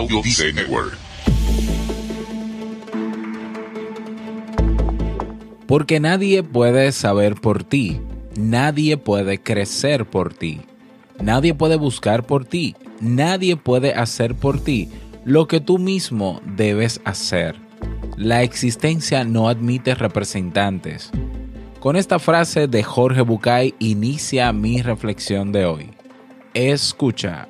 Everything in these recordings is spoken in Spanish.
Audio Network. Porque nadie puede saber por ti, nadie puede crecer por ti, nadie puede buscar por ti, nadie puede hacer por ti lo que tú mismo debes hacer. La existencia no admite representantes. Con esta frase de Jorge Bucay inicia mi reflexión de hoy. Escucha.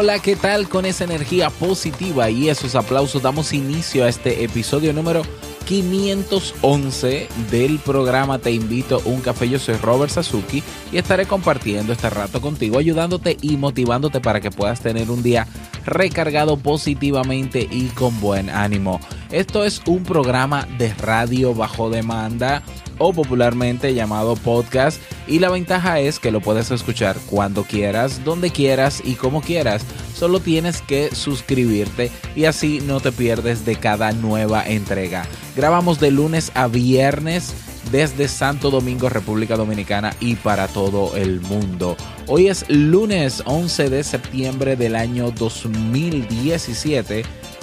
Hola, ¿qué tal? Con esa energía positiva y esos aplausos damos inicio a este episodio número 511 del programa Te invito a un café. Yo soy Robert Sasuki y estaré compartiendo este rato contigo, ayudándote y motivándote para que puedas tener un día recargado positivamente y con buen ánimo. Esto es un programa de radio bajo demanda o popularmente llamado podcast y la ventaja es que lo puedes escuchar cuando quieras, donde quieras y como quieras. Solo tienes que suscribirte y así no te pierdes de cada nueva entrega. Grabamos de lunes a viernes desde Santo Domingo, República Dominicana y para todo el mundo. Hoy es lunes 11 de septiembre del año 2017.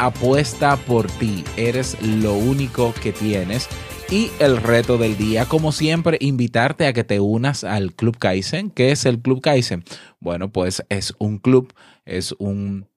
Apuesta por ti, eres lo único que tienes y el reto del día, como siempre, invitarte a que te unas al Club Kaizen. ¿Qué es el Club Kaizen? Bueno, pues es un club, es un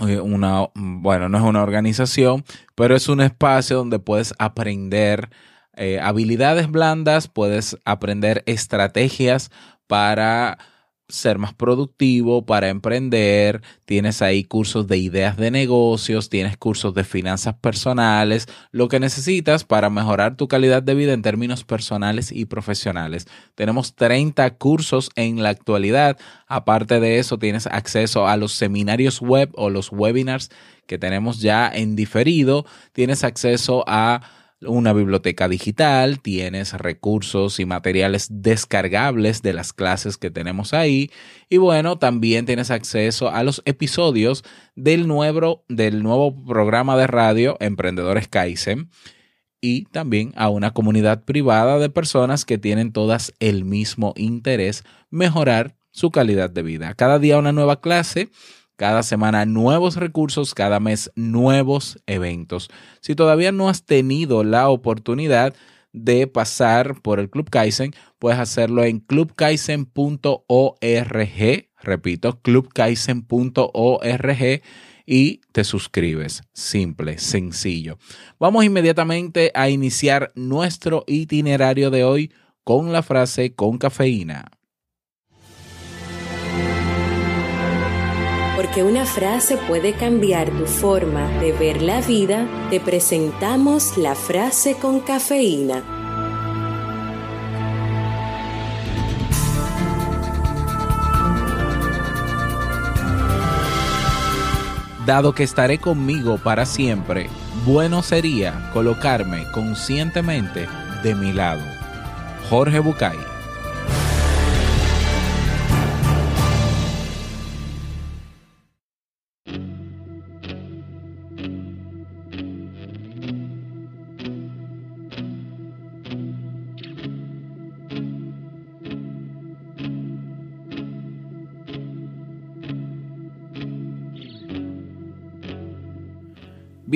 eh, una, bueno, no es una organización, pero es un espacio donde puedes aprender eh, habilidades blandas, puedes aprender estrategias para ser más productivo, para emprender, tienes ahí cursos de ideas de negocios, tienes cursos de finanzas personales, lo que necesitas para mejorar tu calidad de vida en términos personales y profesionales. Tenemos 30 cursos en la actualidad. Aparte de eso, tienes acceso a los seminarios web o los webinars que tenemos ya en diferido. Tienes acceso a una biblioteca digital, tienes recursos y materiales descargables de las clases que tenemos ahí y bueno, también tienes acceso a los episodios del nuevo, del nuevo programa de radio Emprendedores Kaizen y también a una comunidad privada de personas que tienen todas el mismo interés, mejorar su calidad de vida. Cada día una nueva clase cada semana nuevos recursos, cada mes nuevos eventos. Si todavía no has tenido la oportunidad de pasar por el Club Kaizen, puedes hacerlo en clubkaizen.org, repito, clubkaizen.org y te suscribes. Simple, sencillo. Vamos inmediatamente a iniciar nuestro itinerario de hoy con la frase con cafeína. Porque una frase puede cambiar tu forma de ver la vida, te presentamos la frase con cafeína. Dado que estaré conmigo para siempre, bueno sería colocarme conscientemente de mi lado. Jorge Bucay.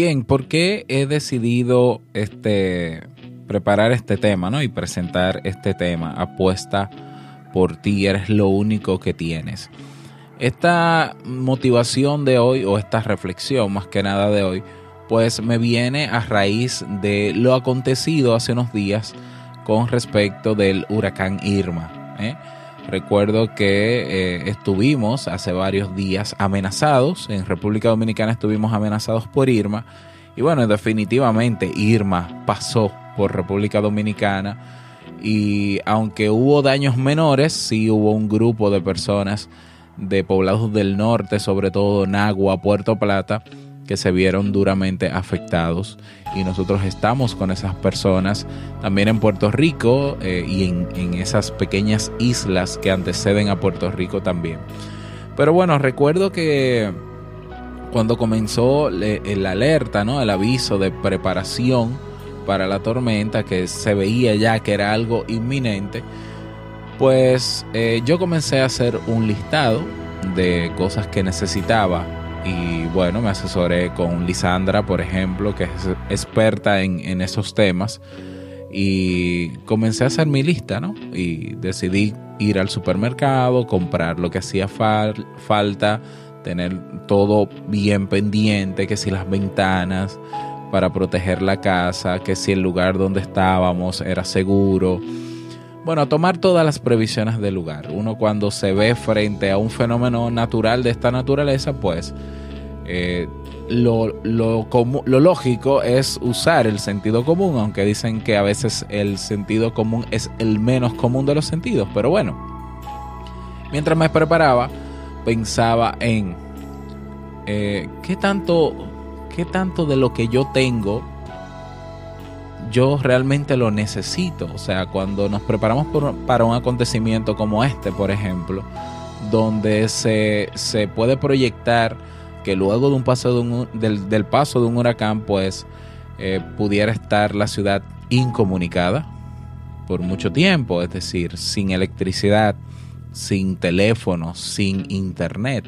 Bien, ¿por qué he decidido este, preparar este tema ¿no? y presentar este tema? Apuesta por ti, eres lo único que tienes. Esta motivación de hoy, o esta reflexión más que nada de hoy, pues me viene a raíz de lo acontecido hace unos días con respecto del huracán Irma. ¿eh? Recuerdo que eh, estuvimos hace varios días amenazados, en República Dominicana estuvimos amenazados por Irma. Y bueno, definitivamente Irma pasó por República Dominicana. Y aunque hubo daños menores, sí hubo un grupo de personas de poblados del norte, sobre todo Nagua, Puerto Plata, que se vieron duramente afectados y nosotros estamos con esas personas también en Puerto Rico eh, y en, esas pequeñas islas que anteceden a Puerto Rico también. Pero bueno, recuerdo que cuando comenzó el alerta, ¿no? el aviso de preparación para la tormenta, que se veía ya que era algo inminente, pues eh, yo comencé a hacer un listado de cosas que necesitaba y bueno, me asesoré con Lisandra, por ejemplo, que es experta en, esos temas. Y comencé a hacer mi lista, ¿no? Y decidí ir al supermercado, comprar lo que hacía falta, tener todo bien pendiente, que si las ventanas para proteger la casa, que si el lugar donde estábamos era seguro. Bueno, tomar todas las previsiones del lugar. Uno cuando se ve frente a un fenómeno natural de esta naturaleza, pues eh, lo, lo, lógico es usar el sentido común, aunque dicen que a veces el sentido común es el menos común de los sentidos. Pero bueno, mientras me preparaba, pensaba en eh, qué tanto, qué tanto de lo que yo tengo yo realmente lo necesito. O sea, cuando nos preparamos para un acontecimiento como este, por ejemplo, donde se, se puede proyectar que luego de un paso de un, del, paso de un huracán, pues eh, pudiera estar la ciudad incomunicada por mucho tiempo, es decir, sin electricidad, sin teléfono, sin internet,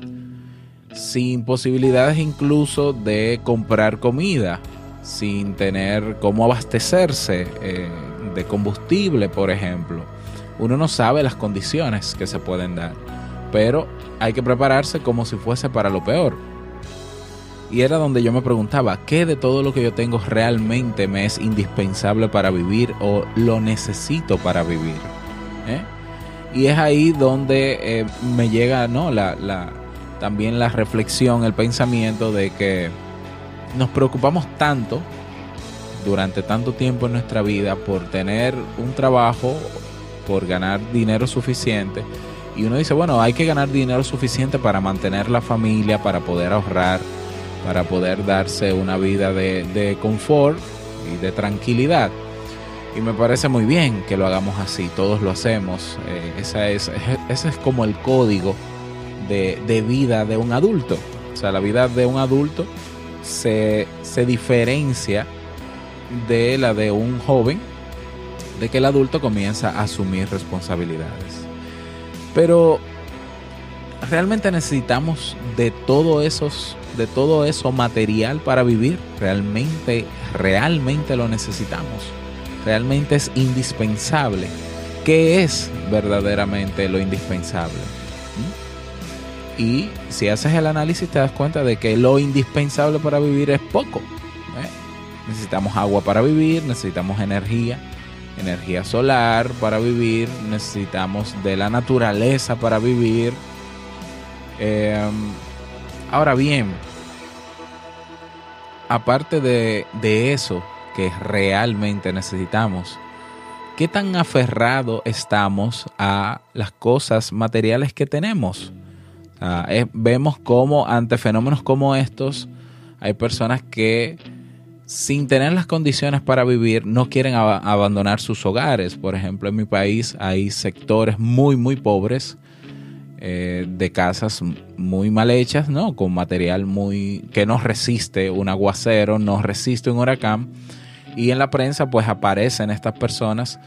sin posibilidades incluso de comprar comida, sin tener cómo abastecerse eh, de combustible, por ejemplo. Uno no sabe las condiciones que se pueden dar, pero hay que prepararse como si fuese para lo peor. Y era donde yo me preguntaba, ¿qué de todo lo que yo tengo realmente me es indispensable para vivir o lo necesito para vivir? ¿Eh? Y es ahí donde eh, me llega ¿no? la, también la reflexión, el pensamiento de que nos preocupamos tanto durante tanto tiempo en nuestra vida por tener un trabajo, por ganar dinero suficiente. Y uno dice, bueno, hay que ganar dinero suficiente para mantener la familia, para poder ahorrar, para poder darse una vida de, confort y de tranquilidad. Y me parece muy bien que lo hagamos así, todos lo hacemos. Eh, esa es, ese es como el código de, de vida de un adulto. O sea, la vida de un adulto se, diferencia de la de un joven, de que el adulto comienza a asumir responsabilidades. Pero realmente necesitamos de todo esos de todo eso material para vivir. Realmente realmente lo necesitamos. Realmente es indispensable. Qué es verdaderamente lo indispensable y si haces el análisis te das cuenta de que lo indispensable para vivir es poco. ¿eh? Necesitamos agua para vivir, necesitamos energía, energía solar para vivir, necesitamos de la naturaleza para vivir. Em, ahora bien, aparte de, de eso que realmente necesitamos, ¿qué tan aferrado estamos a las cosas materiales que tenemos? Vemos cómo ante fenómenos como estos hay personas que sin tener las condiciones para vivir no quieren abandonar sus hogares. Por ejemplo, en mi país hay sectores muy, muy pobres eh, de casas muy mal hechas, ¿no? Con material muy que no resiste un aguacero, no resiste un huracán. Y en la prensa pues aparecen estas personas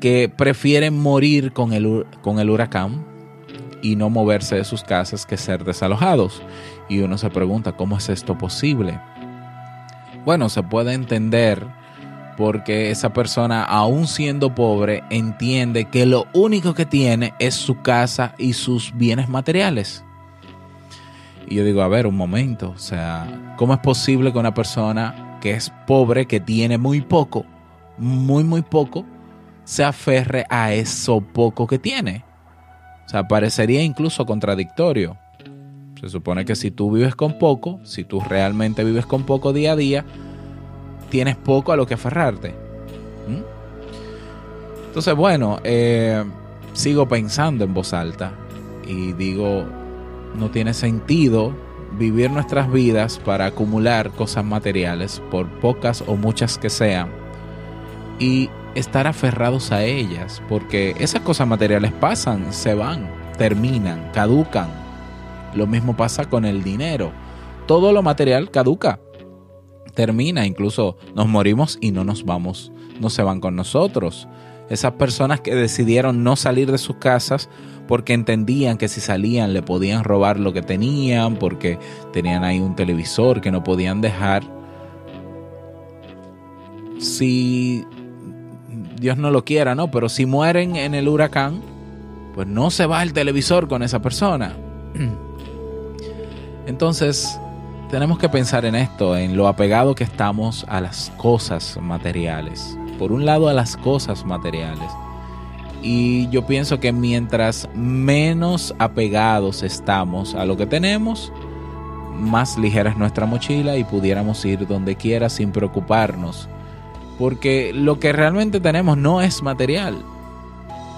que prefieren morir con el huracán y no moverse de sus casas que ser desalojados. Y uno se pregunta, ¿cómo es esto posible? bueno, se puede entender porque esa persona, aún siendo pobre, entiende que lo único que tiene es su casa y sus bienes materiales. Y yo digo, a ver, un momento, o sea, ¿cómo es posible que una persona que es pobre, que tiene muy poco, muy, muy poco, se aferre a eso poco que tiene? O sea, parecería incluso contradictorio. Se supone que si tú vives con poco, si tú realmente vives con poco día a día, tienes poco a lo que aferrarte. ¿Mm? Entonces, bueno, eh, sigo pensando en voz alta y digo, no tiene sentido vivir nuestras vidas para acumular cosas materiales, por pocas o muchas que sean, y estar aferrados a ellas, porque esas cosas materiales pasan, se van, terminan, caducan. Lo mismo pasa con el dinero. Todo lo material caduca termina, incluso nos morimos y no nos vamos, no se van con nosotros. Esas personas que decidieron no salir de sus casas porque entendían que si salían le podían robar lo que tenían, porque tenían ahí un televisor que no podían dejar. Si Dios no lo quiera, ¿no? Pero si mueren en el huracán, pues no se va el televisor con esa persona. Entonces, tenemos que pensar en esto, en lo apegado que estamos a las cosas materiales. Por un lado a las cosas materiales. Y yo pienso que mientras menos apegados estamos a lo que tenemos, más ligera es nuestra mochila y pudiéramos ir donde quiera sin preocuparnos. Porque lo que realmente tenemos no es material.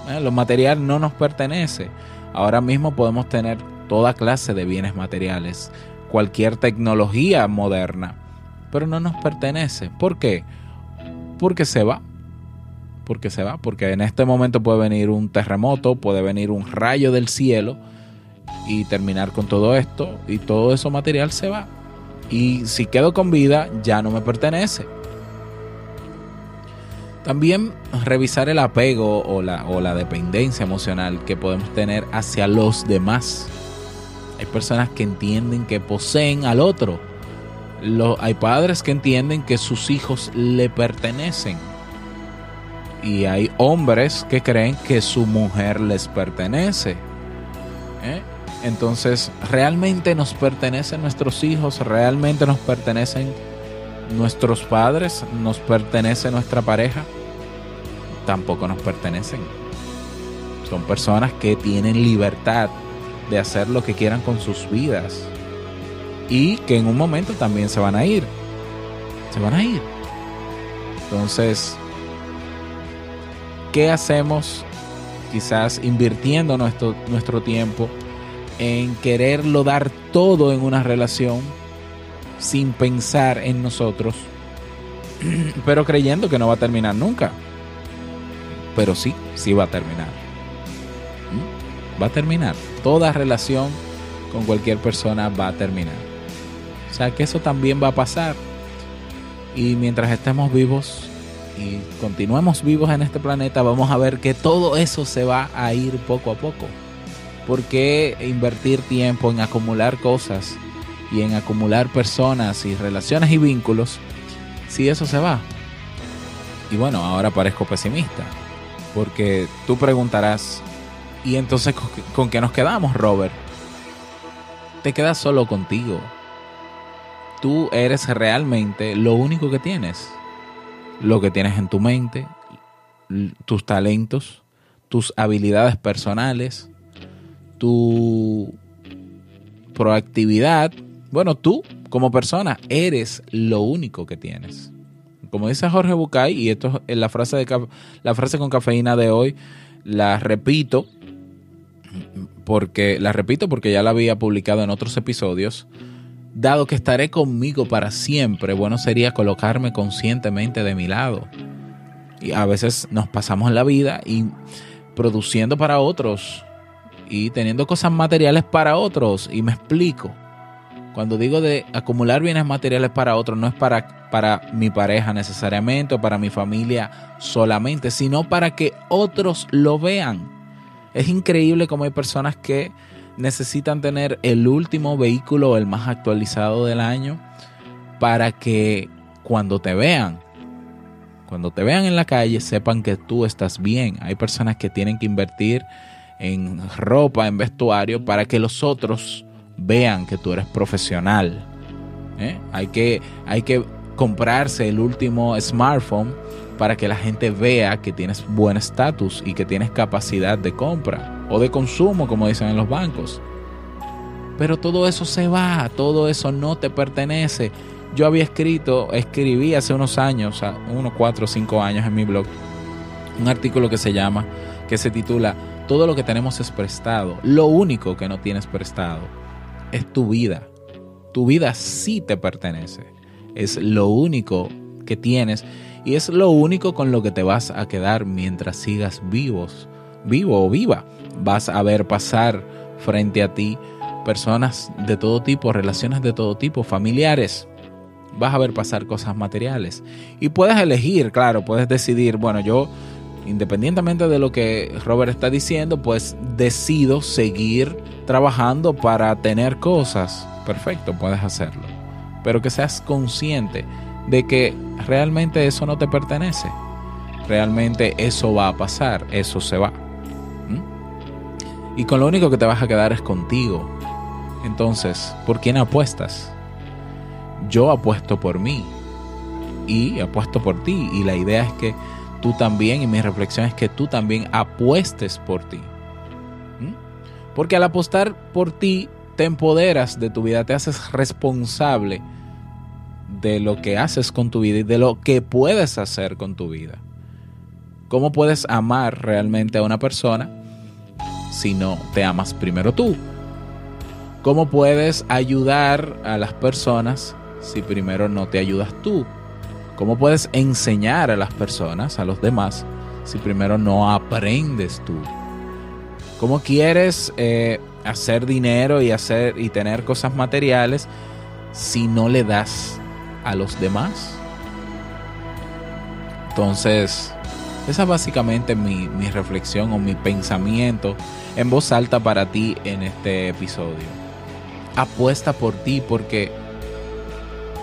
¿Eh? Lo material no nos pertenece. Ahora mismo podemos tener toda clase de bienes materiales cualquier tecnología moderna, pero no nos pertenece. ¿Por qué? Porque se va. Porque se va, porque en este momento puede venir un terremoto, puede venir un rayo del cielo y terminar con todo esto y todo eso material se va. Y si quedo con vida, ya no me pertenece. También revisar el apego o la, o la dependencia emocional que podemos tener hacia los demás hay personas que entienden que poseen al otro. hay padres que entienden que sus hijos le pertenecen. Y hay hombres que creen que su mujer les pertenece. ¿eh? Entonces, ¿realmente nos pertenecen nuestros hijos? ¿Realmente nos pertenecen nuestros padres? ¿Nos pertenece nuestra pareja? Tampoco nos pertenecen. Son personas que tienen libertad de hacer lo que quieran con sus vidas. Y que en un momento también se van a ir. Se van a ir. Entonces, ¿qué hacemos? Quizás invirtiendo nuestro, nuestro tiempo en quererlo dar todo en una relación sin pensar en nosotros, pero creyendo que no va a terminar nunca. Pero sí, sí va a terminar. ¿Mm? Va a terminar toda relación con cualquier persona va a terminar. O sea que eso también va a pasar. Y mientras estemos vivos y continuemos vivos en este planeta, vamos a ver que todo eso se va a ir poco a poco. ¿Por qué invertir tiempo en acumular cosas y en acumular personas y relaciones y vínculos si eso se va? Y bueno, ahora parezco pesimista, porque tú preguntarás, y entonces, ¿con qué nos quedamos, Robert? Te quedas solo contigo. Tú eres realmente lo único que tienes. Lo que tienes en tu mente, tus talentos, tus habilidades personales, tu proactividad. Bueno, tú como persona eres lo único que tienes. Como dice Jorge Bucay, y esto es la frase, de, la frase con cafeína de hoy, la repito, porque la repito porque ya la había publicado en otros episodios. Dado que estaré conmigo para siempre, bueno sería colocarme conscientemente de mi lado. Y a veces nos pasamos la vida y produciendo para otros y teniendo cosas materiales para otros. Y me explico. Cuando digo de acumular bienes materiales para otros, no es para, para mi pareja necesariamente o para mi familia solamente, sino para que otros lo vean es increíble cómo hay personas que necesitan tener el último vehículo, el más actualizado del año, para que cuando te vean, cuando te vean en la calle, sepan que tú estás bien. Hay personas que tienen que invertir en ropa, en vestuario, para que los otros vean que tú eres profesional. ¿eh? Hay, que, hay que comprarse el último smartphone para que la gente vea que tienes buen estatus y que tienes capacidad de compra o de consumo, como dicen en los bancos. Pero todo eso se va, todo eso no te pertenece. Yo había escrito, escribí hace unos años, unos cuatro o cinco años en mi blog, un artículo que se llama, que se titula Todo lo que tenemos es prestado. Lo único que no tienes prestado es tu vida. Tu vida sí te pertenece. Es lo único que tienes y es lo único con lo que te vas a quedar mientras sigas vivos, vivo o viva. Vas a ver pasar frente a ti personas de todo tipo, relaciones de todo tipo, familiares. Vas a ver pasar cosas materiales. Y puedes elegir, claro, puedes decidir, bueno, yo, independientemente de lo que Robert está diciendo, pues decido seguir trabajando para tener cosas. Perfecto, puedes hacerlo. Pero que seas consciente de que realmente eso no te pertenece. Realmente eso va a pasar, eso se va. ¿Mm? Y con lo único que te vas a quedar es contigo. Entonces, ¿por quién apuestas? Yo apuesto por mí y apuesto por ti. Y la idea es que tú también, y mi reflexión es que tú también apuestes por ti. ¿Mm? Porque al apostar por ti, te empoderas de tu vida, te haces responsable de lo que haces con tu vida y de lo que puedes hacer con tu vida. ¿Cómo puedes amar realmente a una persona si no te amas primero tú? ¿Cómo puedes ayudar a las personas si primero no te ayudas tú? ¿Cómo puedes enseñar a las personas, a los demás, si primero no aprendes tú? ¿Cómo quieres eh, hacer dinero y, hacer, y tener cosas materiales si no le das a los demás. Entonces, esa es básicamente mi, mi reflexión o mi pensamiento en voz alta para ti en este episodio. Apuesta por ti porque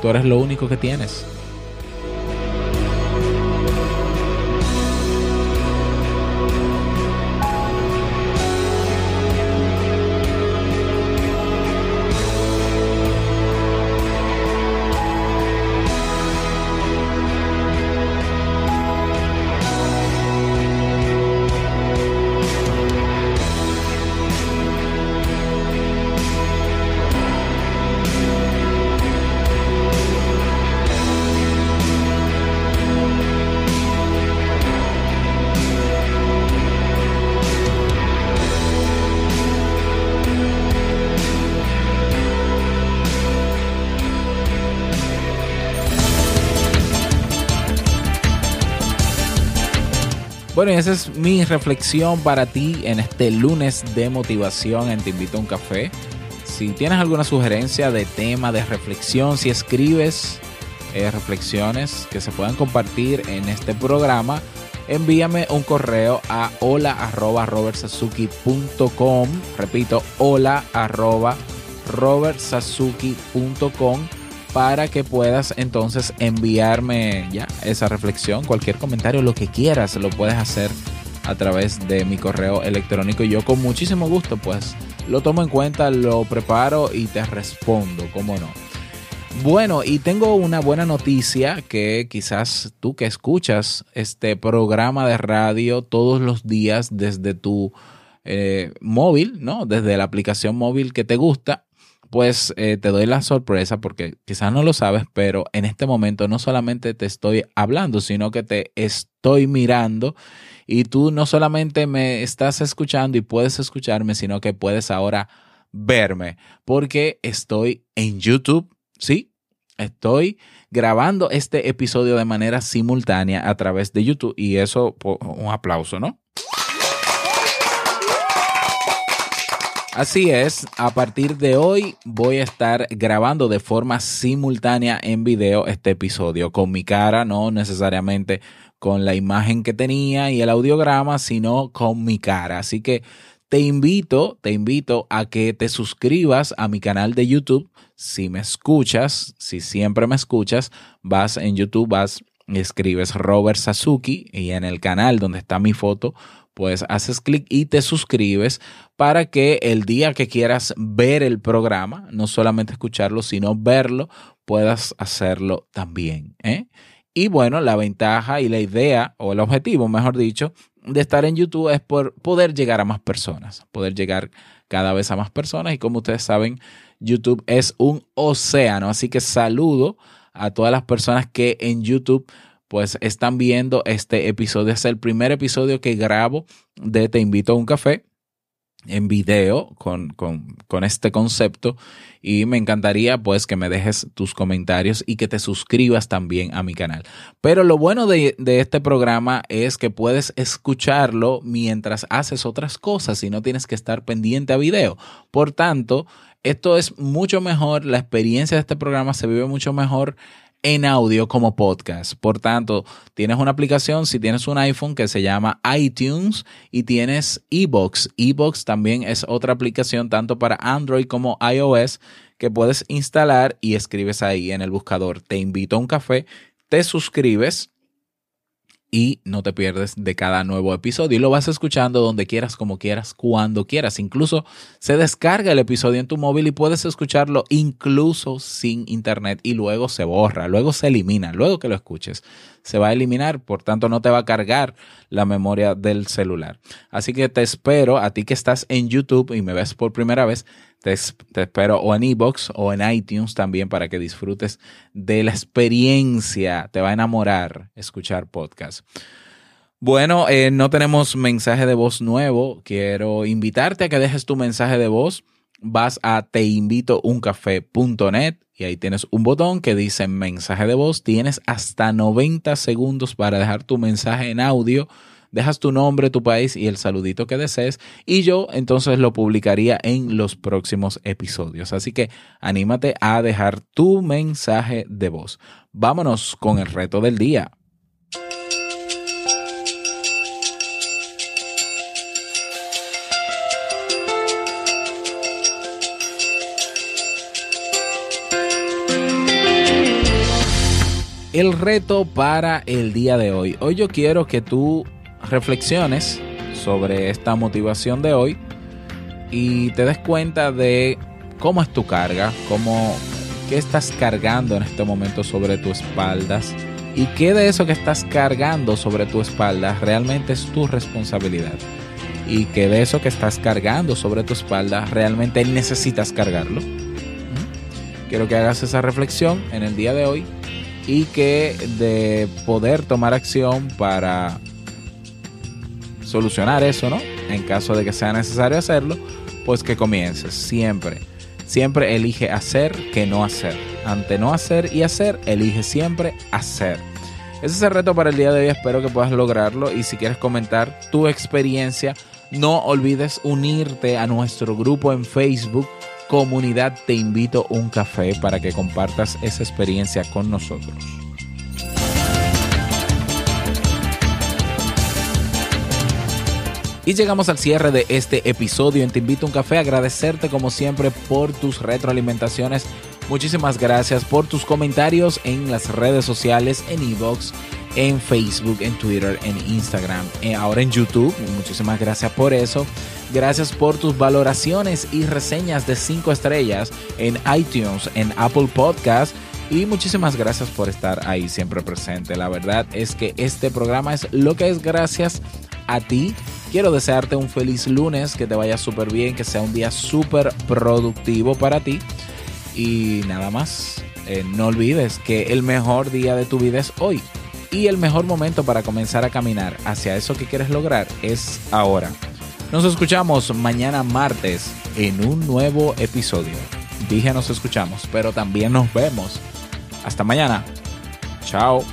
tú eres lo único que tienes. Bueno, esa es mi reflexión para ti en este lunes de motivación en Te Invito a un Café. Si tienes alguna sugerencia de tema, de reflexión, si escribes eh, reflexiones que se puedan compartir en este programa, envíame un correo a hola arroba Repito, hola arroba para que puedas entonces enviarme ya esa reflexión, cualquier comentario, lo que quieras, lo puedes hacer a través de mi correo electrónico y yo con muchísimo gusto pues lo tomo en cuenta, lo preparo y te respondo, cómo no. Bueno, y tengo una buena noticia que quizás tú que escuchas este programa de radio todos los días desde tu eh, móvil, ¿no? Desde la aplicación móvil que te gusta, pues eh, te doy la sorpresa porque quizás no lo sabes, pero en este momento no solamente te estoy hablando, sino que te estoy mirando y tú no solamente me estás escuchando y puedes escucharme, sino que puedes ahora verme porque estoy en YouTube, ¿sí? Estoy grabando este episodio de manera simultánea a través de YouTube y eso, un aplauso, ¿no? Así es, a partir de hoy voy a estar grabando de forma simultánea en video este episodio con mi cara, no necesariamente con la imagen que tenía y el audiograma, sino con mi cara. Así que te invito, te invito a que te suscribas a mi canal de YouTube. Si me escuchas, si siempre me escuchas, vas en YouTube, vas escribes Robert Sasuki y en el canal donde está mi foto, pues haces clic y te suscribes para que el día que quieras ver el programa, no solamente escucharlo, sino verlo, puedas hacerlo también. ¿eh? Y bueno, la ventaja y la idea, o el objetivo, mejor dicho, de estar en YouTube es por poder llegar a más personas, poder llegar cada vez a más personas. Y como ustedes saben, YouTube es un océano. Así que saludo a todas las personas que en YouTube pues están viendo este episodio. Es el primer episodio que grabo de Te invito a un café en video con, con, este concepto y me encantaría pues que me dejes tus comentarios y que te suscribas también a mi canal. Pero lo bueno de, de, este programa es que puedes escucharlo mientras haces otras cosas y no tienes que estar pendiente a video. Por tanto, esto es mucho mejor, la experiencia de este programa se vive mucho mejor en audio como podcast. Por tanto, tienes una aplicación, si tienes un iPhone que se llama iTunes y tienes eBox. eBox también es otra aplicación tanto para Android como iOS que puedes instalar y escribes ahí en el buscador. Te invito a un café, te suscribes y no te pierdes de cada nuevo episodio. Y lo vas escuchando donde quieras, como quieras, cuando quieras. Incluso se descarga el episodio en tu móvil y puedes escucharlo incluso sin internet y luego se borra, luego se elimina, luego que lo escuches. Se va a eliminar, por tanto no te va a cargar la memoria del celular. Así que te espero a ti que estás en YouTube y me ves por primera vez te, espero o en iBox o en iTunes también para que disfrutes de la experiencia. Te va a enamorar escuchar podcast. Bueno, eh, no tenemos mensaje de voz nuevo. Quiero invitarte a que dejes tu mensaje de voz. Vas a teinvitouncafé.net y ahí tienes un botón que dice mensaje de voz. Tienes hasta 90 segundos para dejar tu mensaje en audio dejas tu nombre, tu país y el saludito que desees y yo entonces lo publicaría en los próximos episodios. Así que anímate a dejar tu mensaje de voz. Vámonos con el reto del día. el reto para el día de hoy. Hoy yo quiero que tú reflexiones sobre esta motivación de hoy y te des cuenta de cómo es tu carga, cómo qué estás cargando en este momento sobre tus espaldas y qué de eso que estás cargando sobre tu espalda realmente es tu responsabilidad y qué de eso que estás cargando sobre tu espalda realmente necesitas cargarlo. ¿Mm? Quiero que hagas esa reflexión en el día de hoy y que de poder tomar acción para solucionar eso, ¿no? En caso de que sea necesario hacerlo, pues que comiences. Siempre, siempre elige hacer que no hacer. Ante no hacer y hacer, elige siempre hacer. Ese es el reto para el día de hoy. Espero que puedas lograrlo. Y si quieres comentar tu experiencia, no olvides unirte a nuestro grupo en Facebook. Comunidad Te Invito un Café para que compartas esa experiencia con nosotros. Y llegamos al cierre de este episodio en Te Invito a un Café. Agradecerte como siempre por tus retroalimentaciones. Muchísimas gracias por tus comentarios en las redes sociales, en Evox, en Facebook, en Twitter, en Instagram, eh, ahora en YouTube. Muchísimas gracias por eso. Gracias por tus valoraciones y reseñas de 5 estrellas en iTunes, en Apple Podcast. Y muchísimas gracias por estar ahí siempre presente. La verdad es que este programa es lo que es gracias a ti Quiero desearte un feliz lunes, que te vaya súper bien, que sea un día súper productivo para ti. Y nada más, eh, no olvides que el mejor día de tu vida es hoy. Y el mejor momento para comenzar a caminar hacia eso que quieres lograr es ahora. Nos escuchamos mañana martes en un nuevo episodio. Dije nos escuchamos, pero también nos vemos. Hasta mañana. Chao.